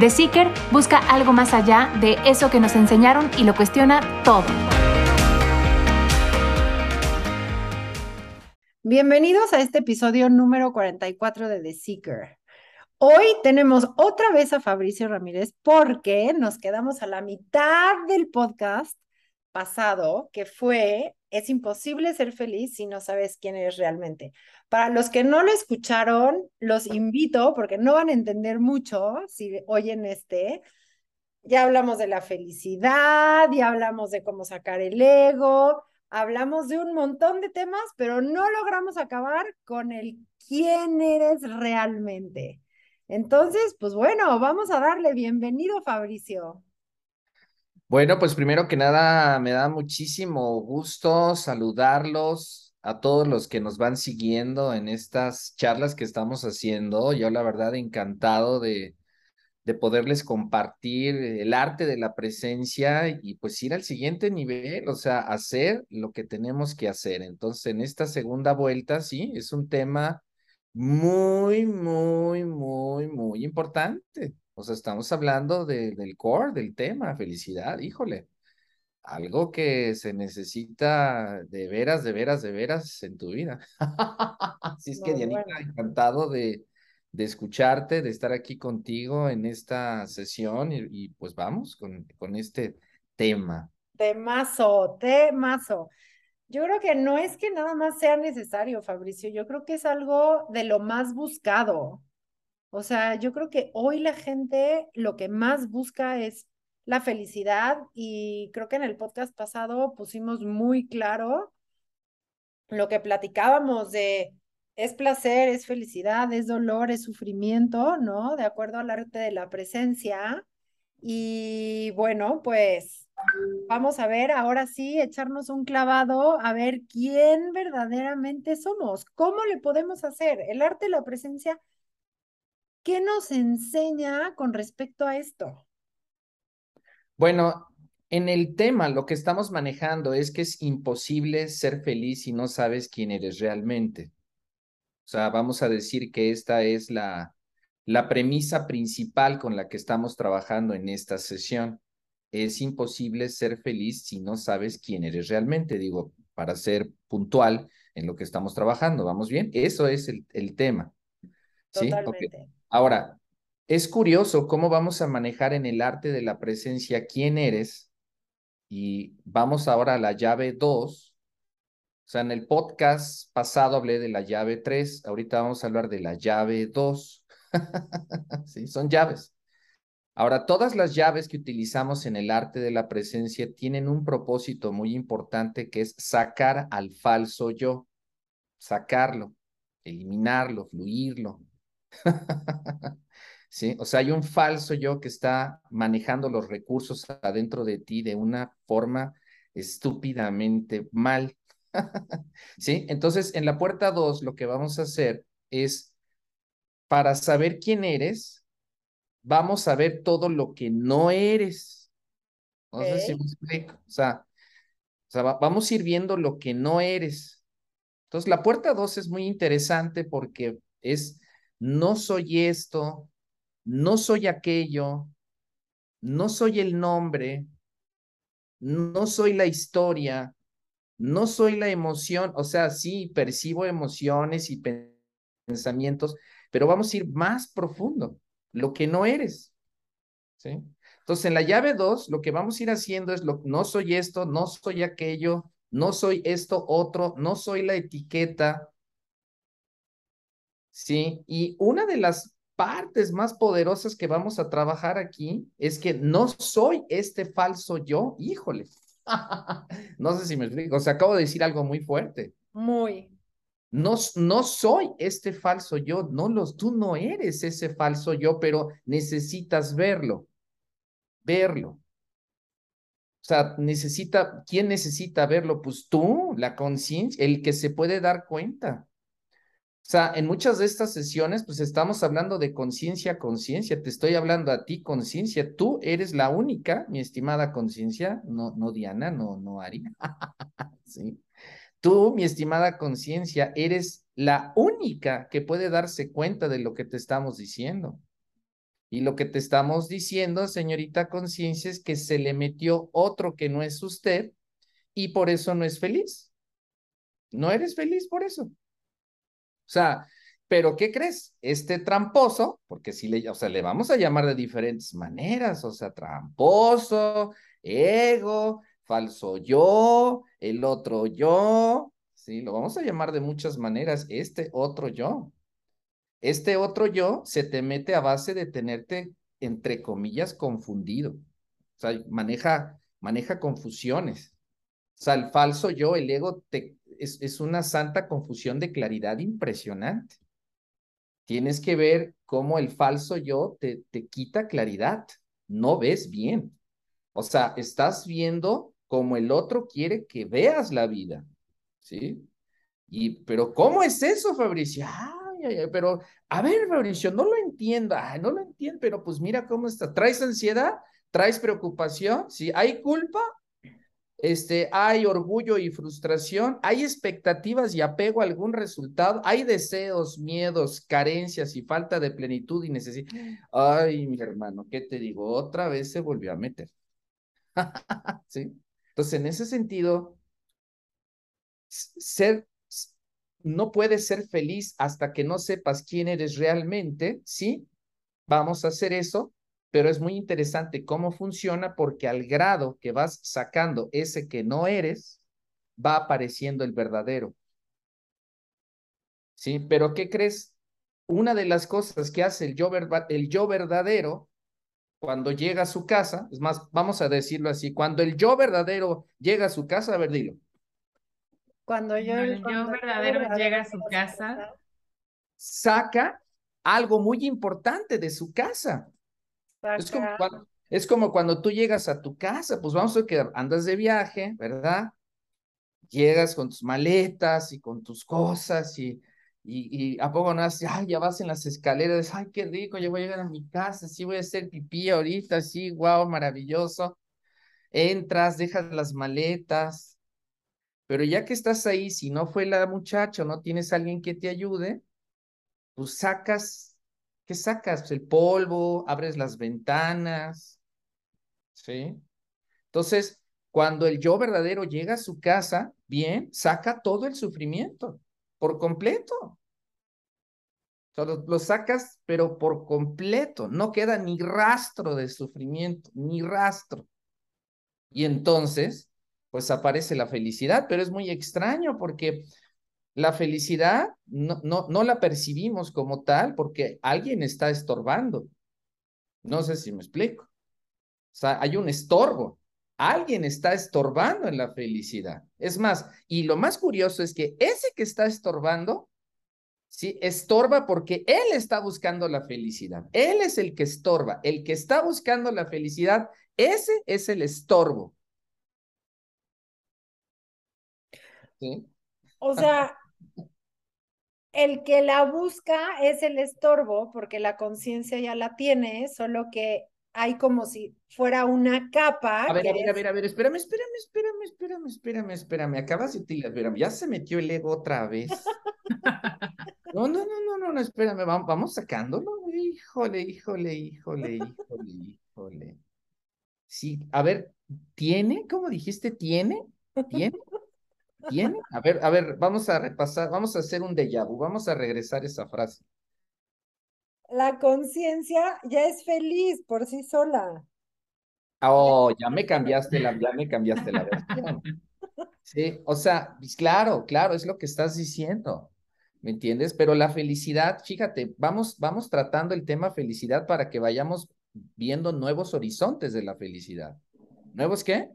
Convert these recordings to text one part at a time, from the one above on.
The Seeker busca algo más allá de eso que nos enseñaron y lo cuestiona todo. Bienvenidos a este episodio número 44 de The Seeker. Hoy tenemos otra vez a Fabricio Ramírez porque nos quedamos a la mitad del podcast pasado, que fue Es imposible ser feliz si no sabes quién eres realmente. Para los que no lo escucharon, los invito, porque no van a entender mucho si oyen este. Ya hablamos de la felicidad, ya hablamos de cómo sacar el ego, hablamos de un montón de temas, pero no logramos acabar con el quién eres realmente. Entonces, pues bueno, vamos a darle bienvenido, Fabricio. Bueno, pues primero que nada, me da muchísimo gusto saludarlos a todos los que nos van siguiendo en estas charlas que estamos haciendo. Yo la verdad encantado de, de poderles compartir el arte de la presencia y pues ir al siguiente nivel, o sea, hacer lo que tenemos que hacer. Entonces, en esta segunda vuelta, sí, es un tema muy, muy, muy, muy importante. O sea, estamos hablando del core, del tema, felicidad, híjole. Algo que se necesita de veras, de veras, de veras en tu vida. Así es que, Dianita, encantado de, de escucharte, de estar aquí contigo en esta sesión y, pues vamos con, con este tema. Temazo, temazo. Yo creo que no es que nada más sea necesario, Fabricio, yo creo que es algo de lo más buscado. O sea, yo creo que hoy la gente lo que más busca es la felicidad y creo que en el podcast pasado pusimos muy claro lo que platicábamos de es placer, es felicidad, es dolor, es sufrimiento, ¿no? De acuerdo al arte de la presencia. Y bueno, pues vamos a ver, ahora sí, echarnos un clavado a ver quién verdaderamente somos, cómo le podemos hacer. El arte de la presencia ¿Qué nos enseña con respecto a esto? Bueno, en el tema lo que estamos manejando es que es imposible ser feliz si no sabes quién eres realmente. O sea, vamos a decir que esta es la, la premisa principal con la que estamos trabajando en esta sesión. Es imposible ser feliz si no sabes quién eres realmente, digo, para ser puntual en lo que estamos trabajando. ¿Vamos bien? Eso es el, el tema. Totalmente. Ahora, es curioso cómo vamos a manejar en el arte de la presencia quién eres y vamos ahora a la llave 2. O sea, en el podcast pasado hablé de la llave 3, ahorita vamos a hablar de la llave 2. sí, son llaves. Ahora, todas las llaves que utilizamos en el arte de la presencia tienen un propósito muy importante que es sacar al falso yo, sacarlo, eliminarlo, fluirlo, ¿Sí? O sea, hay un falso yo que está manejando los recursos adentro de ti de una forma estúpidamente mal. ¿Sí? Entonces, en la puerta 2, lo que vamos a hacer es, para saber quién eres, vamos a ver todo lo que no eres. No sé si me explico. O sea, o sea, vamos a ir viendo lo que no eres. Entonces, la puerta 2 es muy interesante porque es no soy esto, no soy aquello, no soy el nombre, no soy la historia, no soy la emoción, o sea, sí, percibo emociones y pensamientos, pero vamos a ir más profundo, lo que no eres. ¿Sí? Entonces, en la llave 2, lo que vamos a ir haciendo es, lo, no soy esto, no soy aquello, no soy esto otro, no soy la etiqueta. Sí, y una de las partes más poderosas que vamos a trabajar aquí es que no soy este falso yo, híjole. no sé si me explico, o sea, acabo de decir algo muy fuerte. Muy. No, no soy este falso yo, no los, tú no eres ese falso yo, pero necesitas verlo, verlo. O sea, necesita, ¿quién necesita verlo? Pues tú, la conciencia, el que se puede dar cuenta. O sea, en muchas de estas sesiones, pues estamos hablando de conciencia, conciencia. Te estoy hablando a ti, conciencia. Tú eres la única, mi estimada conciencia, no, no Diana, no, no Ari. sí. Tú, mi estimada conciencia, eres la única que puede darse cuenta de lo que te estamos diciendo. Y lo que te estamos diciendo, señorita conciencia, es que se le metió otro que no es usted y por eso no es feliz. No eres feliz por eso. Sea, pero ¿qué crees? Este tramposo, porque si le, o sea, le vamos a llamar de diferentes maneras, o sea, tramposo, ego, falso yo, el otro yo, ¿sí? Lo vamos a llamar de muchas maneras, este otro yo. Este otro yo se te mete a base de tenerte, entre comillas, confundido. O sea, maneja, maneja confusiones. O sea, el falso yo, el ego, te, es, es una santa confusión de claridad impresionante. Tienes que ver cómo el falso yo te, te quita claridad. No ves bien. O sea, estás viendo como el otro quiere que veas la vida, ¿sí? Y, pero ¿cómo es eso, Fabricio? Ay, ay, ay, pero, a ver, Fabricio, no lo entiendo, ay, no lo entiendo, pero pues mira cómo está. ¿Traes ansiedad? ¿Traes preocupación? ¿Sí? ¿Hay culpa? Este, hay orgullo y frustración, hay expectativas y apego a algún resultado, hay deseos, miedos, carencias y falta de plenitud y necesidad. Ay, mi hermano, ¿qué te digo? Otra vez se volvió a meter. ¿Sí? Entonces, en ese sentido, ser, no puedes ser feliz hasta que no sepas quién eres realmente, ¿sí? Vamos a hacer eso, pero es muy interesante cómo funciona porque al grado que vas sacando ese que no eres, va apareciendo el verdadero. ¿Sí? Pero ¿qué crees? Una de las cosas que hace el yo, el yo verdadero cuando llega a su casa, es más, vamos a decirlo así, cuando el yo verdadero llega a su casa, a ver, dilo. Cuando yo, el yo verdadero, llega a su casa, saca algo muy importante de su casa. Es como, cuando, es como cuando tú llegas a tu casa, pues vamos a que andas de viaje, ¿verdad? Llegas con tus maletas y con tus cosas y y, a poco no hace, ay, ya vas en las escaleras, ay, qué rico, ya voy a llegar a mi casa, sí voy a hacer pipí ahorita, sí, wow, maravilloso. Entras, dejas las maletas, pero ya que estás ahí, si no fue la muchacha o no tienes alguien que te ayude, pues sacas, ¿qué sacas? El polvo, abres las ventanas, ¿sí? Entonces, cuando el yo verdadero llega a su casa, bien, saca todo el sufrimiento por completo. O lo, sacas, pero por completo. No queda ni rastro de sufrimiento, ni rastro. Y entonces, pues aparece la felicidad, pero es muy extraño porque la felicidad no, no, no la percibimos como tal porque alguien está estorbando. No sé si me explico. O sea, hay un estorbo. Alguien está estorbando en la felicidad. Es más, y lo más curioso es que ese que está estorbando, sí, estorba porque él está buscando la felicidad. Él es el que estorba. El que está buscando la felicidad, ese es el estorbo. ¿Sí? O sea, el que la busca es el estorbo porque la conciencia ya la tiene, solo que hay como si fuera una capa. A ver, a ver, a ver, a ver, espérame, espérame, espérame, espérame, espérame, espérame. Acabas de utilizar, espérame, ya se metió el ego otra vez. No, no, no, no, no, no, espérame, vamos, vamos sacándolo. Híjole, híjole, híjole, híjole, híjole. Sí, a ver, ¿tiene? ¿Cómo dijiste? ¿Tiene? ¿Tiene? ¿Tiene? A ver, a ver, vamos a repasar, vamos a hacer un déjà vu, vamos a regresar esa frase la conciencia ya es feliz por sí sola. Oh, ya me cambiaste la, ya me cambiaste la versión. Sí, o sea, pues claro, claro, es lo que estás diciendo. ¿Me entiendes? Pero la felicidad, fíjate, vamos, vamos tratando el tema felicidad para que vayamos viendo nuevos horizontes de la felicidad. ¿Nuevos qué?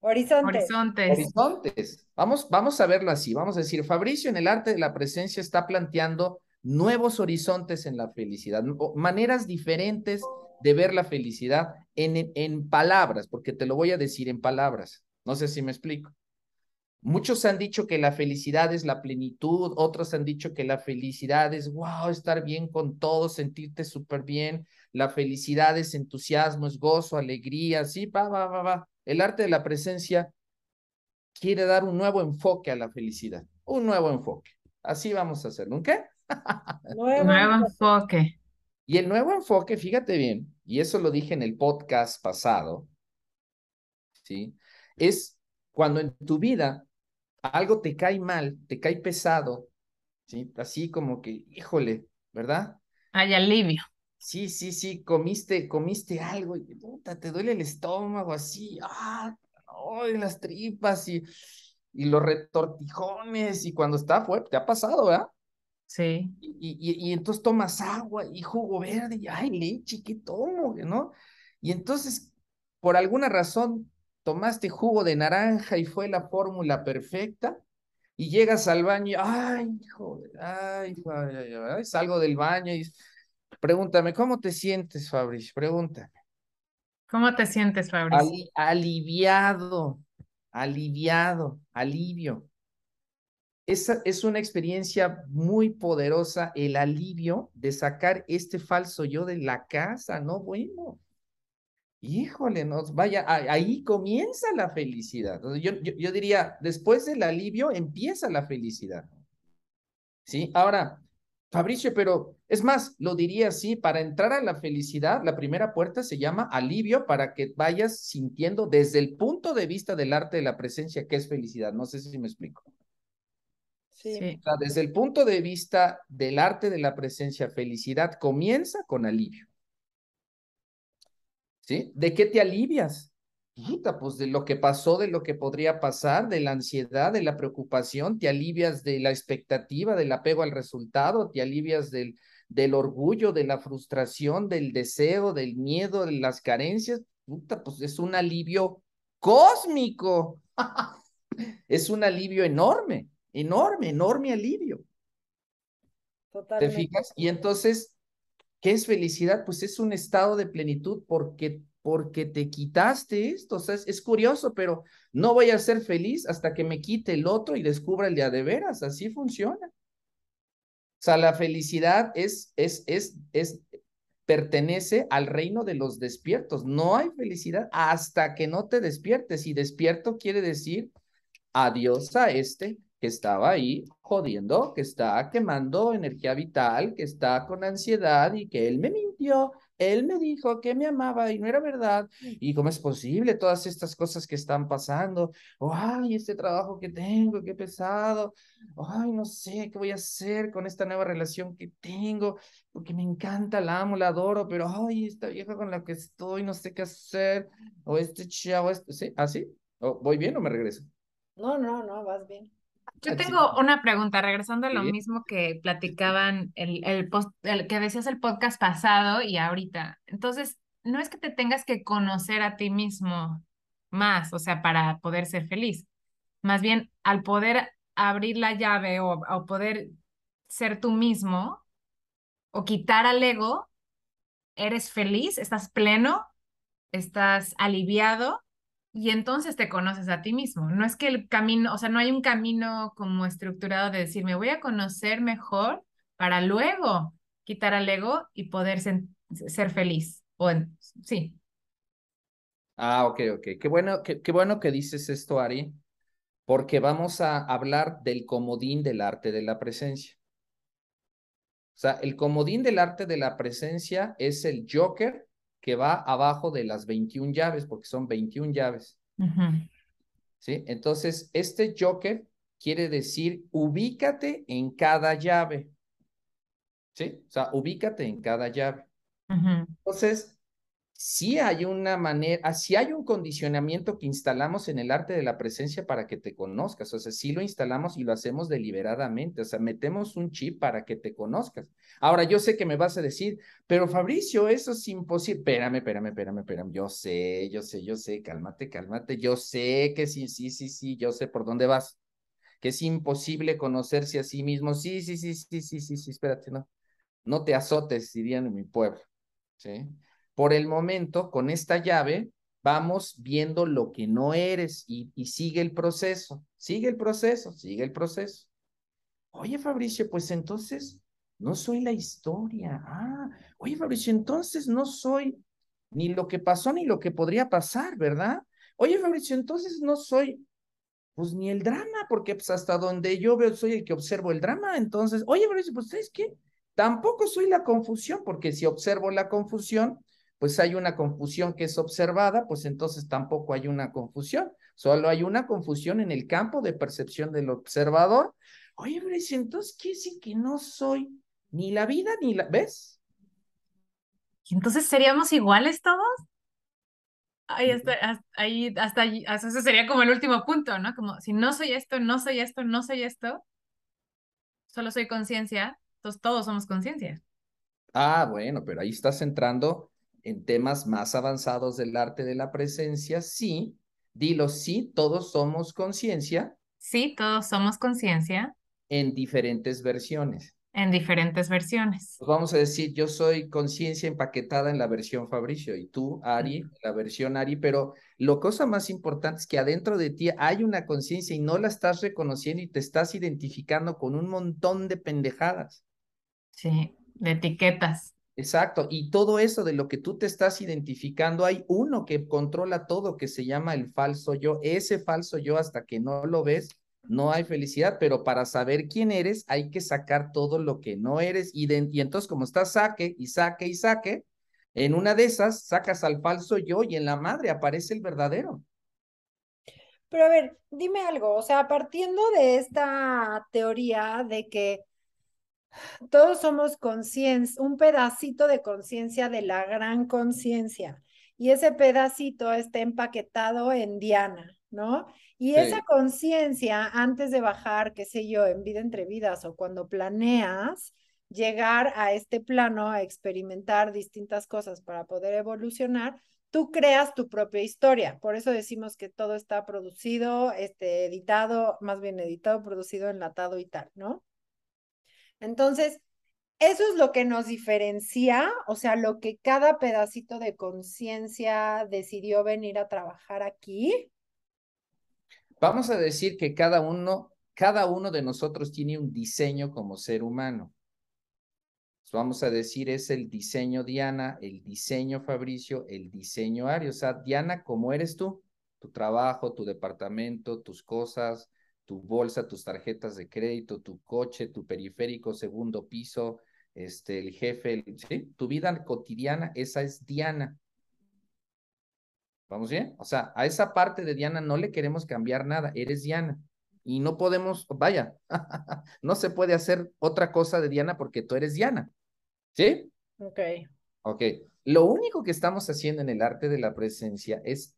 Horizontes. Horizontes. Horizontes. Vamos, vamos a verlo así. Vamos a decir, Fabricio en el arte de la presencia está planteando nuevos horizontes en la felicidad, maneras diferentes de ver la felicidad en, en palabras, porque te lo voy a decir en palabras. No sé si me explico. Muchos han dicho que la felicidad es la plenitud, otros han dicho que la felicidad es, wow, estar bien con todo, sentirte súper bien. La felicidad es entusiasmo, es gozo, alegría, sí, va, va, va, va. El arte de la presencia quiere dar un nuevo enfoque a la felicidad, un nuevo enfoque. Así vamos a hacerlo, ¿qué? Nuevo, nuevo enfoque. Y el nuevo enfoque, fíjate bien, y eso lo dije en el podcast pasado, ¿sí? Es cuando en tu vida algo te cae mal, te cae pesado, ¿sí? Así como que, híjole, ¿verdad? Hay alivio. Sí, sí, sí, comiste, comiste algo y puta, te duele el estómago así, ah, ay, las tripas y, y los retortijones y cuando está fuerte, te ha pasado, ¿verdad? Sí. Y, y, y, entonces tomas agua y jugo verde y ay, leche, ¿qué tomo? ¿No? Y entonces, por alguna razón, tomaste jugo de naranja y fue la fórmula perfecta, y llegas al baño y, ay, joder, ay, ay, ay, salgo del baño y pregúntame, ¿cómo te sientes, Fabricio? Pregúntame. ¿Cómo te sientes, Fabricio? aliviado, aliviado, alivio. Esa es una experiencia muy poderosa, el alivio de sacar este falso yo de la casa, ¿no? Bueno, Híjole, nos vaya, ahí comienza la felicidad. Yo, yo, yo, diría, después del alivio empieza la felicidad. ¿Sí? Ahora, Fabricio, pero es más, lo diría así, para entrar a la felicidad, la primera puerta se llama alivio para que vayas sintiendo desde el punto de vista del arte de la presencia que es felicidad. No sé si me explico. Sí. O sea, desde el punto de vista del arte de la presencia, felicidad comienza con alivio. ¿sí? ¿De qué te alivias? Puta, pues de lo que pasó, de lo que podría pasar, de la ansiedad, de la preocupación, te alivias de la expectativa, del apego al resultado, te alivias del, del orgullo, de la frustración, del deseo, del miedo, de las carencias. Puta, pues es un alivio cósmico. es un alivio enorme, enorme, enorme alivio. Totalmente. ¿Te fijas? Y entonces ¿Qué es felicidad? Pues es un estado de plenitud porque, porque te quitaste esto. O sea, es, curioso, pero no voy a ser feliz hasta que me quite el otro y descubra el de de veras. Así funciona. O sea, la felicidad es, es, es, es, pertenece al reino de los despiertos. No hay felicidad hasta que no te despiertes. Y despierto quiere decir adiós a este que estaba ahí jodiendo, que está quemando energía vital, que está con ansiedad y que él me mintió, él me dijo que me amaba y no era verdad. ¿Y cómo es posible todas estas cosas que están pasando? ay, este trabajo que tengo, qué pesado. Ay, no sé qué voy a hacer con esta nueva relación que tengo, porque me encanta, la amo, la adoro, pero ay, esta vieja con la que estoy, no sé qué hacer. O este chavo, este, ¿sí? ¿Así? ¿Ah, ¿Voy bien o me regreso? No, no, no, vas bien. Yo tengo una pregunta, regresando a lo mismo que platicaban el, el, post, el que decías el podcast pasado y ahorita. Entonces, no es que te tengas que conocer a ti mismo más, o sea, para poder ser feliz. Más bien, al poder abrir la llave o, o poder ser tú mismo o quitar al ego, eres feliz, estás pleno, estás aliviado y entonces te conoces a ti mismo. No es que el camino, o sea, no hay un camino como estructurado de decir, me voy a conocer mejor para luego quitar al ego y poder ser feliz. O sí. Ah, ok, ok. Qué bueno, qué, qué bueno que dices esto, Ari, porque vamos a hablar del comodín del arte de la presencia. O sea, el comodín del arte de la presencia es el Joker que va abajo de las 21 llaves, porque son 21 llaves. ¿Sí? Entonces, este joker quiere decir ubícate en cada llave. ¿Sí? O sea, ubícate en cada llave. Entonces, sí hay una manera, sí hay un condicionamiento que instalamos en el arte de la presencia para que te conozcas, o sea, sí lo instalamos y lo hacemos deliberadamente, o sea, metemos un chip para que te conozcas. Ahora, yo sé que me vas a decir, pero Fabricio, eso es imposible. Espérame, espérame, espérame, espérame, yo sé, yo sé, yo sé, cálmate, cálmate, yo sé que sí, sí, sí, sí, yo sé por dónde vas, que es imposible conocerse a sí mismo. Sí, sí, sí, sí, sí, sí, sí, espérate, no, no te azotes, dirían en mi pueblo, ¿sí? Por el momento, con esta llave, vamos viendo lo que no eres y, sigue el proceso, sigue el proceso, sigue el proceso. Oye, Fabricio, pues entonces no soy la historia. Ah, oye, Fabricio, entonces no soy ni lo que pasó ni lo que podría pasar, ¿verdad? Oye, Fabricio, entonces no soy, pues ni el drama, porque pues hasta donde yo veo soy el que observo el drama. Entonces, oye, Fabricio, pues ¿sabes qué? Tampoco soy la confusión, porque si observo la confusión, pues hay una confusión que es observada, pues entonces tampoco hay una confusión. Solo hay una confusión en el campo de percepción del observador. Oye, pero entonces quiere decir que no soy ni la vida ni la... ¿Ves? ¿Y entonces seríamos iguales todos? Ahí hasta, ahí, hasta, hasta ese sería como el último punto, ¿no? Como si no soy esto, no soy esto, no soy esto, solo soy conciencia, entonces todos somos conciencia. Ah, bueno, pero ahí estás entrando en temas más avanzados del arte de la presencia, sí, dilo, sí, todos somos conciencia. Sí, todos somos conciencia. En diferentes versiones. En diferentes versiones. Pues vamos a decir, yo soy conciencia empaquetada en la versión Fabricio y tú, Ari, la versión Ari, pero lo cosa más importante es que adentro de ti hay una conciencia y no la estás reconociendo y te estás identificando con un montón de pendejadas. Sí, de etiquetas. Exacto, y todo eso de lo que tú te estás identificando, hay uno que controla todo, que se llama el falso yo. Ese falso yo, hasta que no lo ves, no hay felicidad, pero para saber quién eres, hay que sacar todo lo que no eres. Y, y entonces, como estás saque y saque y saque, en una de esas sacas al falso yo y en la madre aparece el verdadero. Pero a ver, dime algo, o sea, partiendo de esta teoría de que todos somos conciencia, un pedacito de conciencia de la gran conciencia. Y ese pedacito está empaquetado en Diana, ¿no? Y esa conciencia, antes de bajar, qué sé yo, en vida entre vidas o cuando planeas llegar a este plano, a experimentar distintas cosas para poder evolucionar, tú creas tu propia historia. Por eso decimos que todo está producido, este, editado, más bien editado, producido, enlatado y tal, ¿no? Entonces, eso es lo que nos diferencia, o sea, lo que cada pedacito de conciencia decidió venir a trabajar aquí. Vamos a decir que cada uno, cada uno de nosotros tiene un diseño como ser humano. Vamos a decir, es el diseño Diana, el diseño Fabricio, el diseño Ari. O sea, Diana, ¿cómo eres tú? Tu trabajo, tu departamento, tus cosas, tu bolsa, tus tarjetas de crédito, tu coche, tu periférico, segundo piso, este, el jefe, ¿sí? Tu vida cotidiana, esa es Diana. ¿Vamos bien? O sea, a esa parte de Diana no le queremos cambiar nada, eres Diana. Y no podemos, vaya, no se puede hacer otra cosa de Diana porque tú eres Diana. ¿Sí? Ok. Ok. Lo único que estamos haciendo en el arte de la presencia es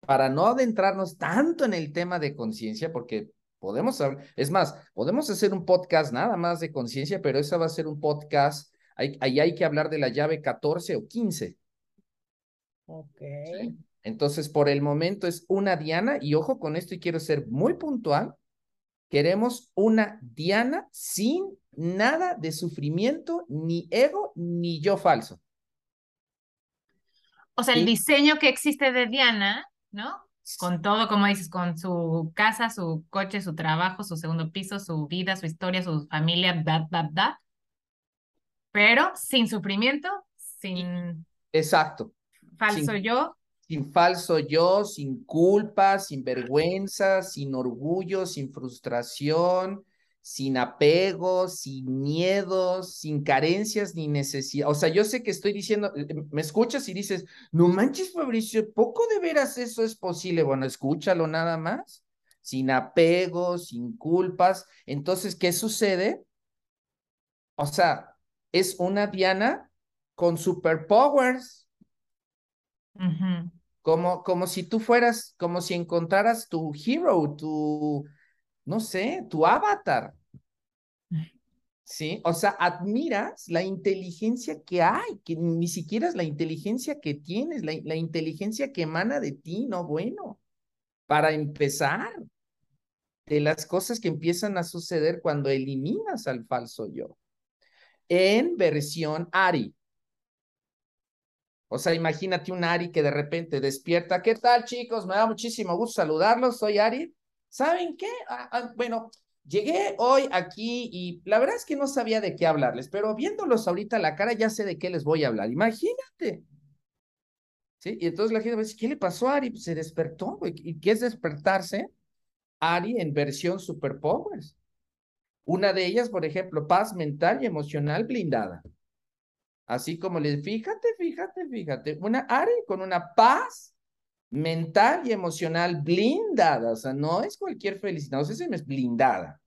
para no adentrarnos tanto en el tema de conciencia, porque Podemos hablar, es más, podemos hacer un podcast nada más de conciencia, pero esa va a ser un podcast, ahí hay, hay, que hablar de la llave 14 o 15. Ok. Entonces, por el momento es una Diana, y ojo con esto, y quiero ser muy puntual, queremos una Diana sin nada de sufrimiento, ni ego, ni yo falso. O sea, el diseño que existe de Diana, ¿no? Con todo, como dices, con su casa, su coche, su trabajo, su segundo piso, su vida, su historia, su familia, da, da, da. Pero sin sufrimiento, sin... Exacto. Falso yo. Sin falso yo, sin culpa, sin vergüenza, sin orgullo, sin frustración, sin apego, sin miedos, sin carencias ni necesidad. O sea, yo sé que estoy diciendo, eh, me escuchas y dices, no manches, Fabricio, poco de veras eso es posible. Bueno, escúchalo nada más, sin apego, sin culpas. Entonces, ¿qué sucede? O sea, es una Diana con superpowers. como, como si tú fueras, como si encontraras tu hero, tu, no sé, tu avatar. ¿Sí? O sea, admiras la inteligencia que hay, que ni siquiera es la inteligencia que tienes, la, la inteligencia que emana de ti, no bueno. Para empezar, de las cosas que empiezan a suceder cuando eliminas al falso yo. En versión Ari. O sea, imagínate un Ari que de repente despierta. ¿Qué tal, chicos? Me da muchísimo gusto saludarlos. Soy Ari. ¿Saben qué? Ah, ah, bueno, llegué hoy aquí y la verdad es que no sabía de qué hablarles, pero viéndolos ahorita la cara ya sé de qué les voy a hablar. Imagínate. ¿Sí? Y entonces la gente a decir, ¿qué le pasó a Ari? Pues se despertó. ¿Y qué es despertarse? Ari en versión superpowers. Una de ellas, por ejemplo, paz mental y emocional blindada. Así como le, fíjate, fíjate, fíjate, una Ari con una paz mental y emocional blindada, o sea, no es cualquier felicidad, o sea, es blindada.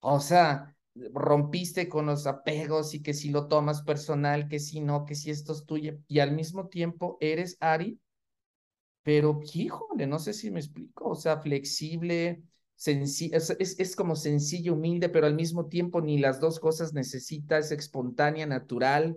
O sea, rompiste con los apegos y que si lo tomas personal, que si no, que si esto es tuyo, y al mismo tiempo eres Ari, pero híjole, no sé si me explico, o sea, flexible, sencillo, es, es, como sencillo, humilde, pero al mismo tiempo ni las dos cosas necesita, es espontánea, natural,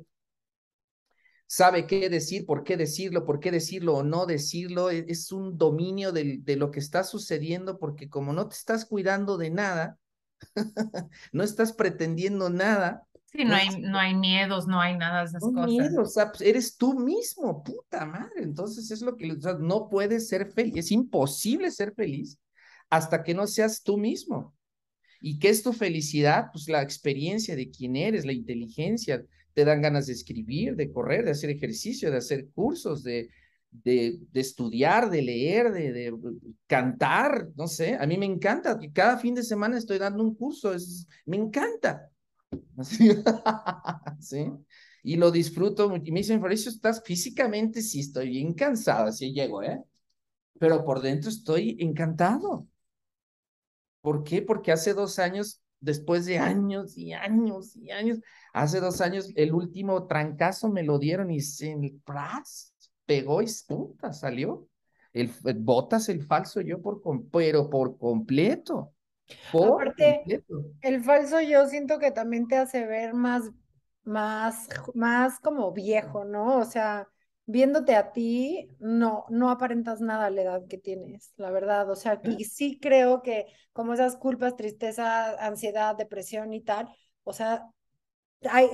sabe qué decir, por qué decirlo, por qué decirlo o no decirlo, e, es, un dominio de, de lo que está sucediendo, porque como no te estás cuidando de nada, no estás pretendiendo nada. Sí, no, hay, no hay miedos, no hay nada de esas no cosas. o sea, pues, eres tú mismo, puta madre. Entonces es lo que, o sea, no puedes ser feliz, es imposible ser feliz hasta que no seas tú mismo. ¿Y qué es tu felicidad? Pues la experiencia de quién eres, la inteligencia. Te dan ganas de escribir, de correr, de hacer ejercicio, de hacer cursos, de, de, de estudiar, de leer, de, de, cantar, no sé. A mí me encanta. Cada fin de semana estoy dando un curso, es, me encanta. ¿Sí? Y lo disfruto. Y me dicen, Fabricio, estás físicamente, sí, estoy bien cansado, así llego, ¿eh? Pero por dentro estoy encantado. ¿Por qué? Porque hace dos años, después de años y años y años, hace dos años el último trancazo me lo dieron y se pegó y punta, salió. El, botas el falso yo por pero por completo. Por Aparte, el falso yo siento que también te hace ver más, más, más como viejo, ¿no? O sea, viéndote a ti, no, no aparentas nada a la edad que tienes, la verdad. O sea, y sí creo que como esas culpas, tristeza, ansiedad, depresión y tal, o sea, hay,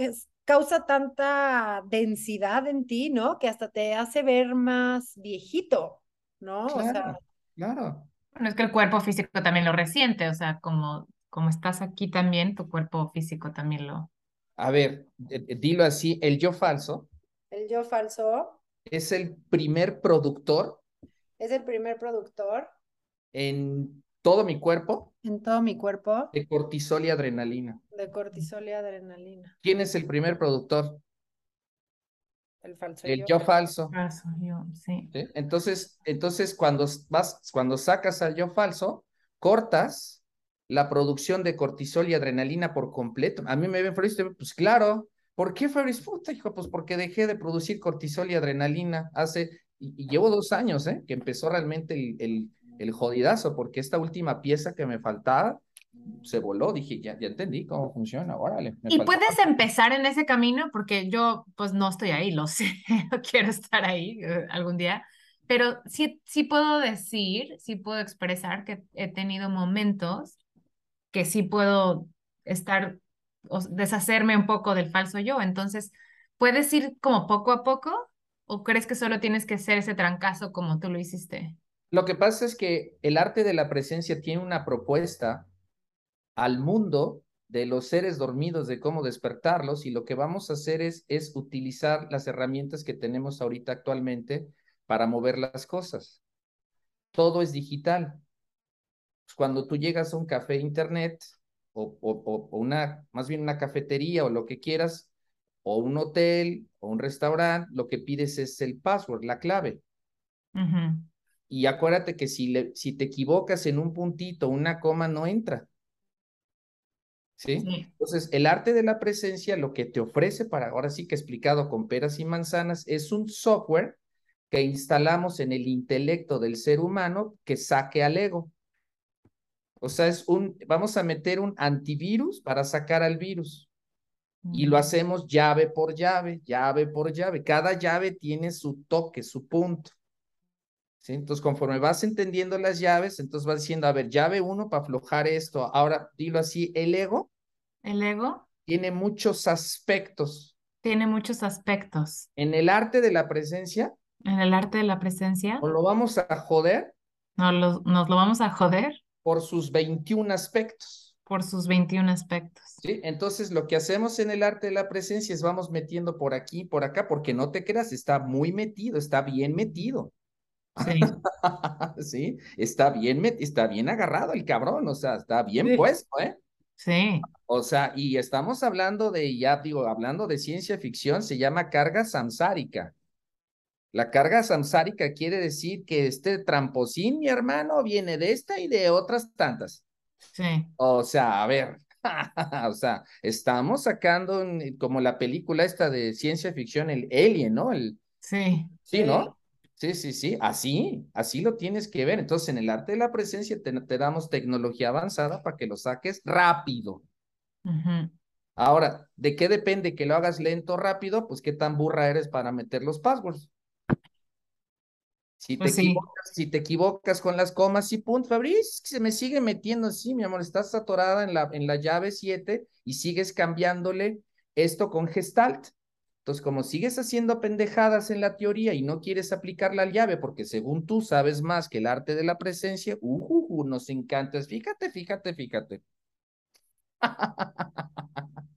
causa tanta densidad en ti, ¿no? Que hasta te hace ver más viejito, ¿no? Claro, o sea, claro. Bueno, es que el cuerpo físico también lo resiente, o sea, como, como estás aquí también, tu cuerpo físico también lo... A ver, dilo así, el yo falso. El yo falso es el primer productor. Es el primer productor. En todo mi cuerpo. En todo mi cuerpo. De cortisol y adrenalina. De cortisol y adrenalina. ¿Quién es el primer productor? El falso el yo. falso. Falso yo, sí. Entonces, entonces cuando vas, cuando sacas al yo falso, cortas la producción de cortisol y adrenalina por completo. A mí me ven pues claro, ¿Por qué Fabriz? Puta, hijo, pues porque dejé de producir cortisol y adrenalina hace, y, llevo dos años, ¿eh? Que empezó realmente el, el, el, jodidazo, porque esta última pieza que me faltaba se voló. Dije, ya, ya entendí cómo funciona, órale. y puedes empezar en ese camino, porque yo, pues no estoy ahí, lo sé, no quiero estar ahí eh, algún día, pero sí, sí puedo decir, sí puedo expresar que he tenido momentos que sí puedo estar deshacerme un poco del falso yo. Entonces, ¿puedes ir como poco a poco o crees que solo tienes que hacer ese trancazo como tú lo hiciste? Lo que pasa es que el arte de la presencia tiene una propuesta al mundo de los seres dormidos, de cómo despertarlos, y lo que vamos a hacer es, es utilizar las herramientas que tenemos ahorita actualmente para mover las cosas. Todo es digital. Cuando tú llegas a un café internet, o, o, o, una, más bien una cafetería o lo que quieras, o un hotel o un restaurante, lo que pides es el password, la clave. Y acuérdate que si, le, si te equivocas en un puntito, una coma no entra. ¿Sí? Entonces, el arte de la presencia, lo que te ofrece para, ahora sí que explicado con peras y manzanas, es un software que instalamos en el intelecto del ser humano que saque al ego. O sea, es un, vamos a meter un antivirus para sacar al virus. Y lo hacemos llave por llave, llave por llave. Cada llave tiene su toque, su punto. ¿Sí? Entonces, conforme vas entendiendo las llaves, entonces vas diciendo, a ver, llave uno para aflojar esto. Ahora, dilo así, el ego. El ego. Tiene muchos aspectos. Tiene muchos aspectos. En el arte de la presencia. En el arte de la presencia. ¿O lo vamos a joder? ¿Nos lo, nos lo vamos a joder? Por sus 21 aspectos. Por sus 21 aspectos. ¿Sí? Entonces, lo que hacemos en el arte de la presencia es vamos metiendo por aquí, por acá, porque no te creas, está muy metido, está bien metido. Sí. sí, está bien, está bien agarrado el cabrón, o sea, está bien puesto, ¿eh? Sí. O sea, y estamos hablando de, ya digo, hablando de ciencia ficción, se llama carga samsárica. La carga samsárica quiere decir que este tramposín, mi hermano, viene de esta y de otras tantas. Sí. O sea, a ver, o sea, estamos sacando como la película esta de ciencia ficción, el Alien, ¿no? El, sí. Sí, ¿no? Sí, sí, sí, así, así lo tienes que ver. Entonces, en el arte de la presencia te, damos tecnología avanzada para que lo saques rápido. Ahora, ¿de qué depende que lo hagas lento o rápido? Pues qué tan burra eres para meter los passwords. Si, te pues equivocas, si te equivocas con las comas y puntos, Fabriz, se me sigue metiendo así, mi amor, estás atorada en la, en la llave 7 y sigues cambiándole esto con gestalt. Entonces, como sigues haciendo pendejadas en la teoría y no quieres aplicar la llave porque según tú sabes más que el arte de la presencia, uh, nos encanta. Fíjate, fíjate, fíjate.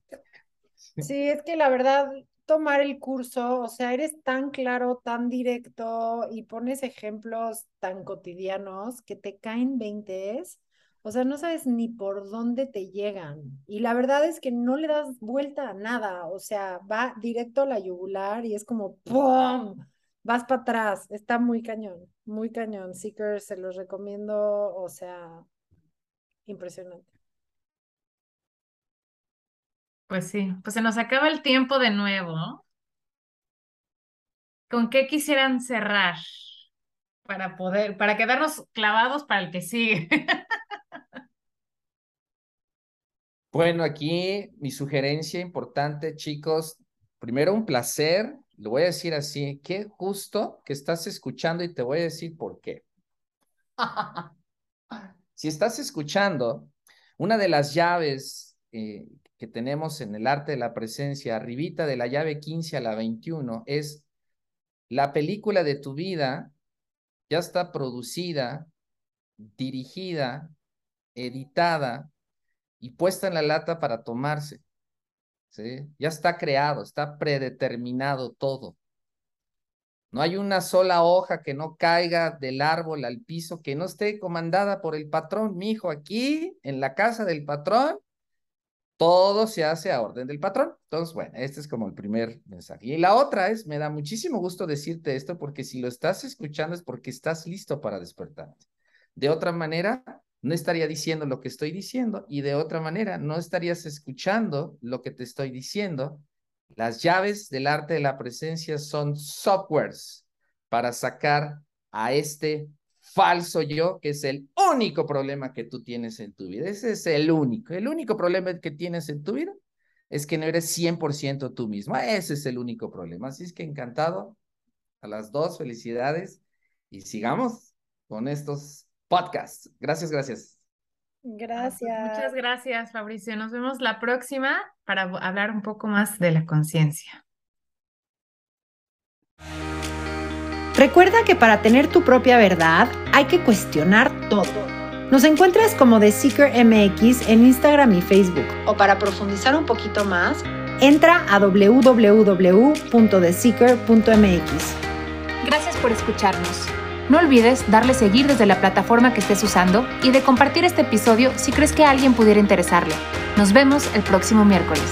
Sí, es que la verdad, tomar el curso, o sea, eres tan claro, tan directo y pones ejemplos tan cotidianos que te caen veintes o sea, no sabes ni por dónde te llegan. Y la verdad es que no le das vuelta a nada. O sea, va directo a la yugular y es como ¡pum! Vas para atrás. Está muy cañón, muy cañón. Seeker, se los recomiendo. O sea, impresionante. Pues sí, pues se nos acaba el tiempo de nuevo. ¿Con qué quisieran cerrar? Para poder, para quedarnos clavados para el que sigue. Bueno, aquí mi sugerencia importante, chicos. Primero, un placer. Lo voy a decir así. Qué justo que estás escuchando y te voy a decir por qué. si estás escuchando, una de las llaves eh, que tenemos en el arte de la presencia, arribita de la llave 15 a la 21, es la película de tu vida ya está producida, dirigida, editada y puesta en la lata para tomarse. ¿sí? Ya está creado, está predeterminado todo. No hay una sola hoja que no caiga del árbol al piso que no esté comandada por el patrón. Mi hijo, aquí en la casa del patrón, todo se hace a orden del patrón. Entonces, bueno, este es como el primer mensaje. Y la otra es, me da muchísimo gusto decirte esto porque si lo estás escuchando es porque estás listo para despertarte. De otra manera, no estaría diciendo lo que estoy diciendo y de otra manera no estarías escuchando lo que te estoy diciendo. Las llaves del arte de la presencia son softwares para sacar a este falso yo, que es el único problema que tú tienes en tu vida. Ese es el único. El único problema que tienes en tu vida es que no eres 100% tú mismo. Ese es el único problema. Así es que encantado. A las dos, felicidades. Y sigamos con estos podcast. Gracias, gracias. Gracias. Muchas gracias, Fabricio. Nos vemos la próxima para hablar un poco más de la conciencia. Recuerda que para tener tu propia verdad hay que cuestionar todo. Nos encuentras como The Seeker MX en Instagram y Facebook. O para profundizar un poquito más, entra a www.theseeker.mx. Gracias por escucharnos. No olvides darle seguir desde la plataforma que estés usando y de compartir este episodio si crees que a alguien pudiera interesarle. Nos vemos el próximo miércoles.